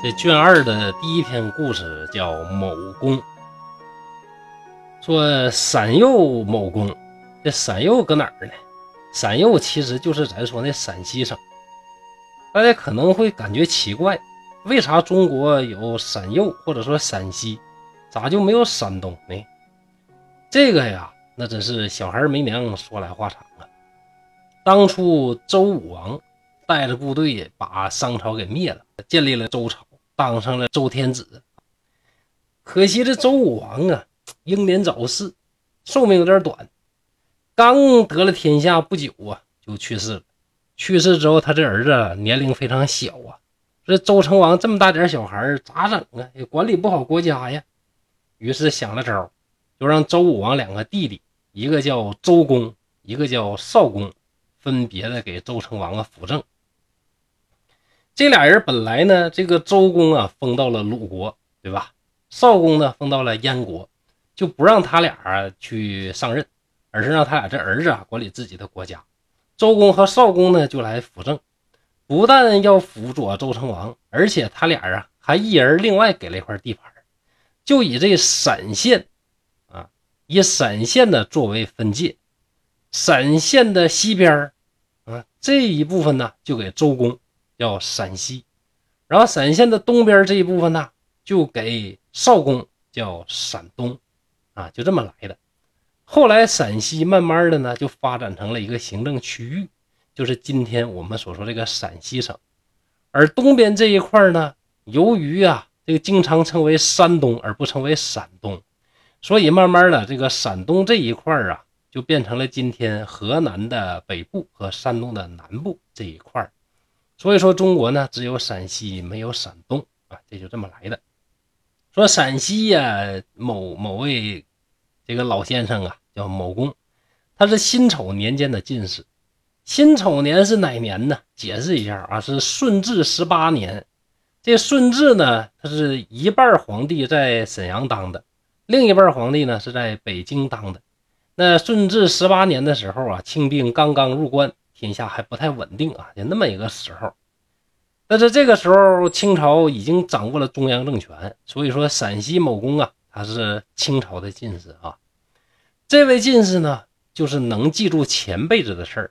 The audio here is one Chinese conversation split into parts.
这卷二的第一篇故事叫《某公》，说陕右某公，这陕右搁哪儿呢？陕右其实就是咱说那陕西省。大家可能会感觉奇怪，为啥中国有陕右或者说陕西，咋就没有山东呢？这个呀，那真是小孩没娘说来话长啊。当初周武王带着部队把商朝给灭了，建立了周朝。当上了周天子，可惜这周武王啊，英年早逝，寿命有点短，刚得了天下不久啊，就去世了。去世之后，他这儿子年龄非常小啊，这周成王这么大点小孩咋整啊？也管理不好国家呀。于是想了招，就让周武王两个弟弟，一个叫周公，一个叫少公，分别的给周成王啊辅政。这俩人本来呢，这个周公啊封到了鲁国，对吧？少公呢封到了燕国，就不让他俩去上任，而是让他俩这儿子啊管理自己的国家。周公和少公呢就来辅政，不但要辅佐周成王，而且他俩啊还一人另外给了一块地盘，就以这陕县啊，以陕县的作为分界，陕县的西边啊这一部分呢就给周公。叫陕西，然后陕县的东边这一部分呢，就给少公叫陕东，啊，就这么来的。后来陕西慢慢的呢，就发展成了一个行政区域，就是今天我们所说这个陕西省。而东边这一块呢，由于啊，这个经常称为山东而不称为陕东，所以慢慢的这个陕东这一块啊，就变成了今天河南的北部和山东的南部这一块所以说，中国呢只有陕西没有陕东啊，这就这么来的。说陕西呀，某某位这个老先生啊，叫某公，他是辛丑年间的进士。辛丑年是哪年呢？解释一下啊，是顺治十八年。这顺治呢，他是一半皇帝在沈阳当的，另一半皇帝呢是在北京当的。那顺治十八年的时候啊，清兵刚刚入关。天下还不太稳定啊，就那么一个时候。但是这个时候，清朝已经掌握了中央政权，所以说陕西某公啊，他是清朝的进士啊。这位进士呢，就是能记住前辈子的事儿。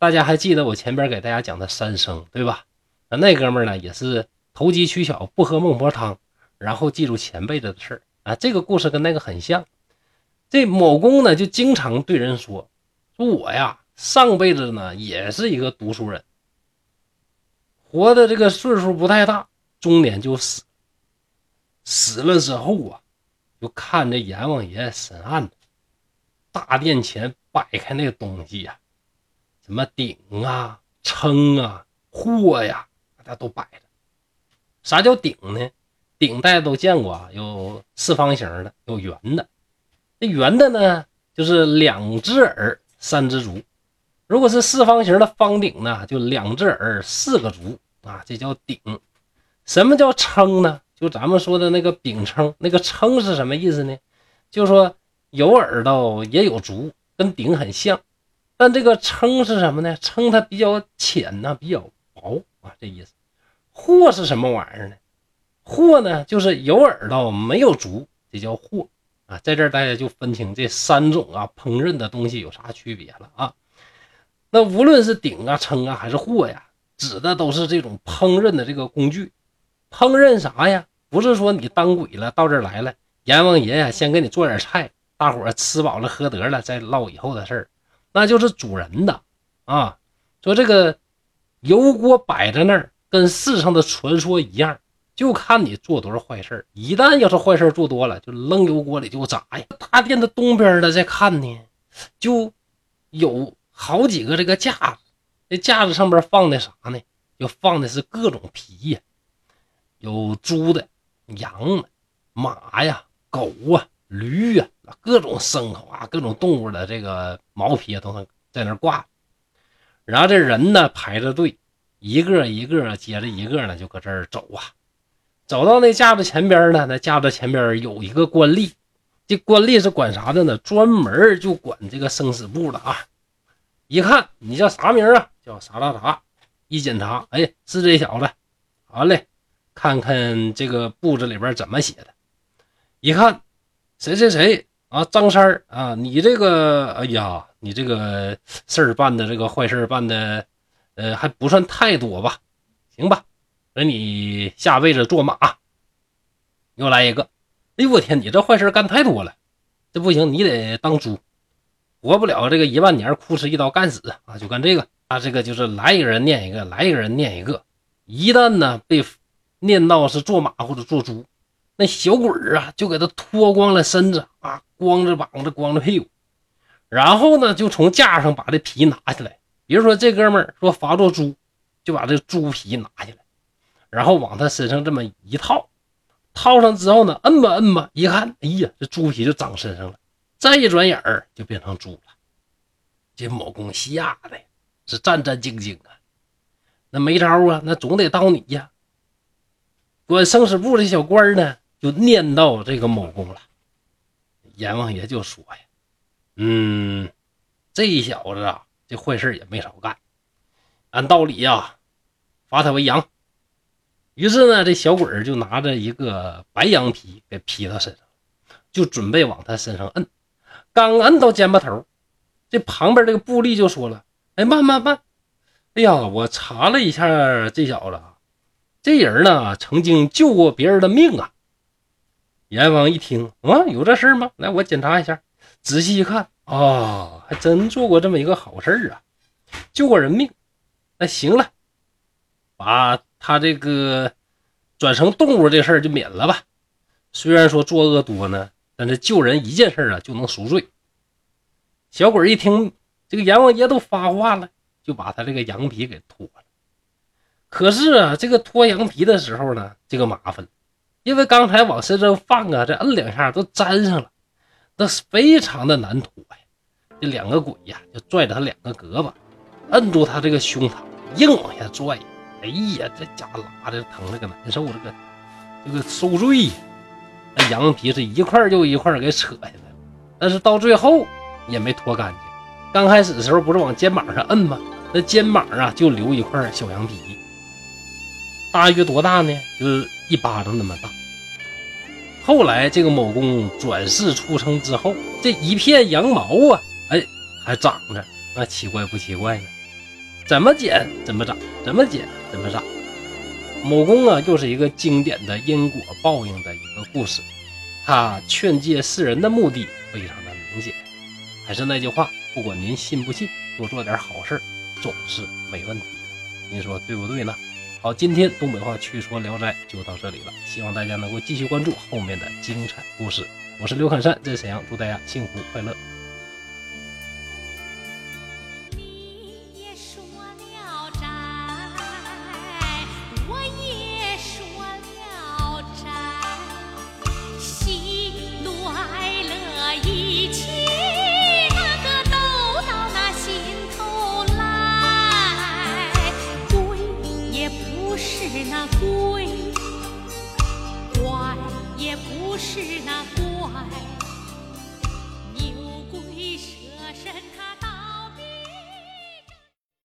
大家还记得我前边给大家讲的三生对吧？那那哥们呢，也是投机取巧，不喝孟婆汤，然后记住前辈子的事儿啊。这个故事跟那个很像。这某公呢，就经常对人说：“说我呀。”上辈子呢，也是一个读书人，活的这个岁数不太大，中年就死。死了之后啊，就看着阎王爷审案，大殿前摆开那个东西呀，什么鼎啊、称啊、货呀，大家都摆着。啥叫鼎呢？鼎大家都见过啊，有四方形的，有圆的。那圆的呢，就是两只耳，三只足。如果是四方形的方鼎呢，就两只耳四个足啊，这叫鼎。什么叫称呢？就咱们说的那个饼称，那个称是什么意思呢？就说有耳朵也有足，跟鼎很像。但这个称是什么呢？称它比较浅呢，比较薄啊，这意思。货是什么玩意儿呢？货呢，就是有耳朵没有足，这叫货啊。在这儿大家就分清这三种啊烹饪的东西有啥区别了啊。那无论是鼎啊、称啊，还是货呀，指的都是这种烹饪的这个工具。烹饪啥呀？不是说你当鬼了到这儿来了，阎王爷呀先给你做点菜，大伙儿吃饱了喝得了再唠以后的事儿，那就是主人的啊。说这个油锅摆在那儿，跟世上的传说一样，就看你做多少坏事一旦要是坏事做多了，就扔油锅里就砸呀。大殿的东边的在看呢，就有。好几个这个架子，这架子上边放的啥呢？就放的是各种皮呀，有猪的、羊的、马呀、狗啊、驴啊，各种牲口啊、各种动物的这个毛皮啊，都能在那挂。然后这人呢排着队，一个一个接着一个呢，就搁这儿走啊。走到那架子前边呢，那架子前边有一个官吏，这官吏是管啥的呢？专门就管这个生死簿的啊。一看你叫啥名啊？叫啥啥啥。一检查，哎，是这小子。好嘞，看看这个簿子里边怎么写的。一看，谁谁谁啊，张三啊，你这个，哎呀，你这个事儿办的，这个坏事办的，呃，还不算太多吧？行吧，给你下辈子做马。又来一个，哎呦我天，你这坏事干太多了，这不行，你得当猪，活不了这个一万年，哭哧一刀干死啊！就干这个，他这个就是来一个人念一个，来一个人念一个，一旦呢被念到是做马或者做猪，那小鬼啊就给他脱光了身子啊，光着膀子，光着屁股，然后呢就从架上把这皮拿下来，比如说这哥们儿说罚做猪，就把这猪皮拿下来，然后往他身上这么一套。套上之后呢，摁吧摁吧，一看，哎呀，这猪皮就长身上了。再一转眼儿就变成猪了。这某公吓得是战战兢兢啊。那没招啊，那总得到你呀。管生死簿的小官呢，就念到这个某公了。阎王爷就说呀：“嗯，这小子啊，这坏事也没少干。按道理呀，罚他为羊。”于是呢，这小鬼儿就拿着一个白羊皮给披他身上，就准备往他身上摁。刚摁到肩膀头，这旁边这个布吏就说了：“哎，慢慢慢！哎呀，我查了一下这小子，这人呢曾经救过别人的命啊。”阎王一听，啊，有这事吗？来，我检查一下。仔细一看，啊，还真做过这么一个好事啊，救过人命。那行了，把。他这个转成动物这事儿就免了吧？虽然说作恶多呢，但是救人一件事啊就能赎罪。小鬼一听，这个阎王爷都发话了，就把他这个羊皮给脱了。可是啊，这个脱羊皮的时候呢，这个麻烦，因为刚才往身上放啊，这摁两下都粘上了，那是非常的难脱呀。这两个鬼呀，就拽着他两个胳膊，摁住他这个胸膛，硬往下拽。哎呀，这家拉的疼的个难受，这个这个受罪，那羊皮是一块又一块给扯下来了，但是到最后也没脱干净。刚开始的时候不是往肩膀上摁吗？那肩膀啊就留一块小羊皮，大约多大呢？就是一巴掌那么大。后来这个某公转世出生之后，这一片羊毛啊，哎，还长着，那奇怪不奇怪呢？怎么剪怎么长，怎么剪怎么长。某公啊，又是一个经典的因果报应的一个故事。他劝诫世人的目的非常的明显。还是那句话，不管您信不信，多做点好事总是没问题的。您说对不对呢？好，今天东北话趣说聊斋就到这里了，希望大家能够继续关注后面的精彩故事。我是刘侃山，在沈阳，祝大家幸福快乐。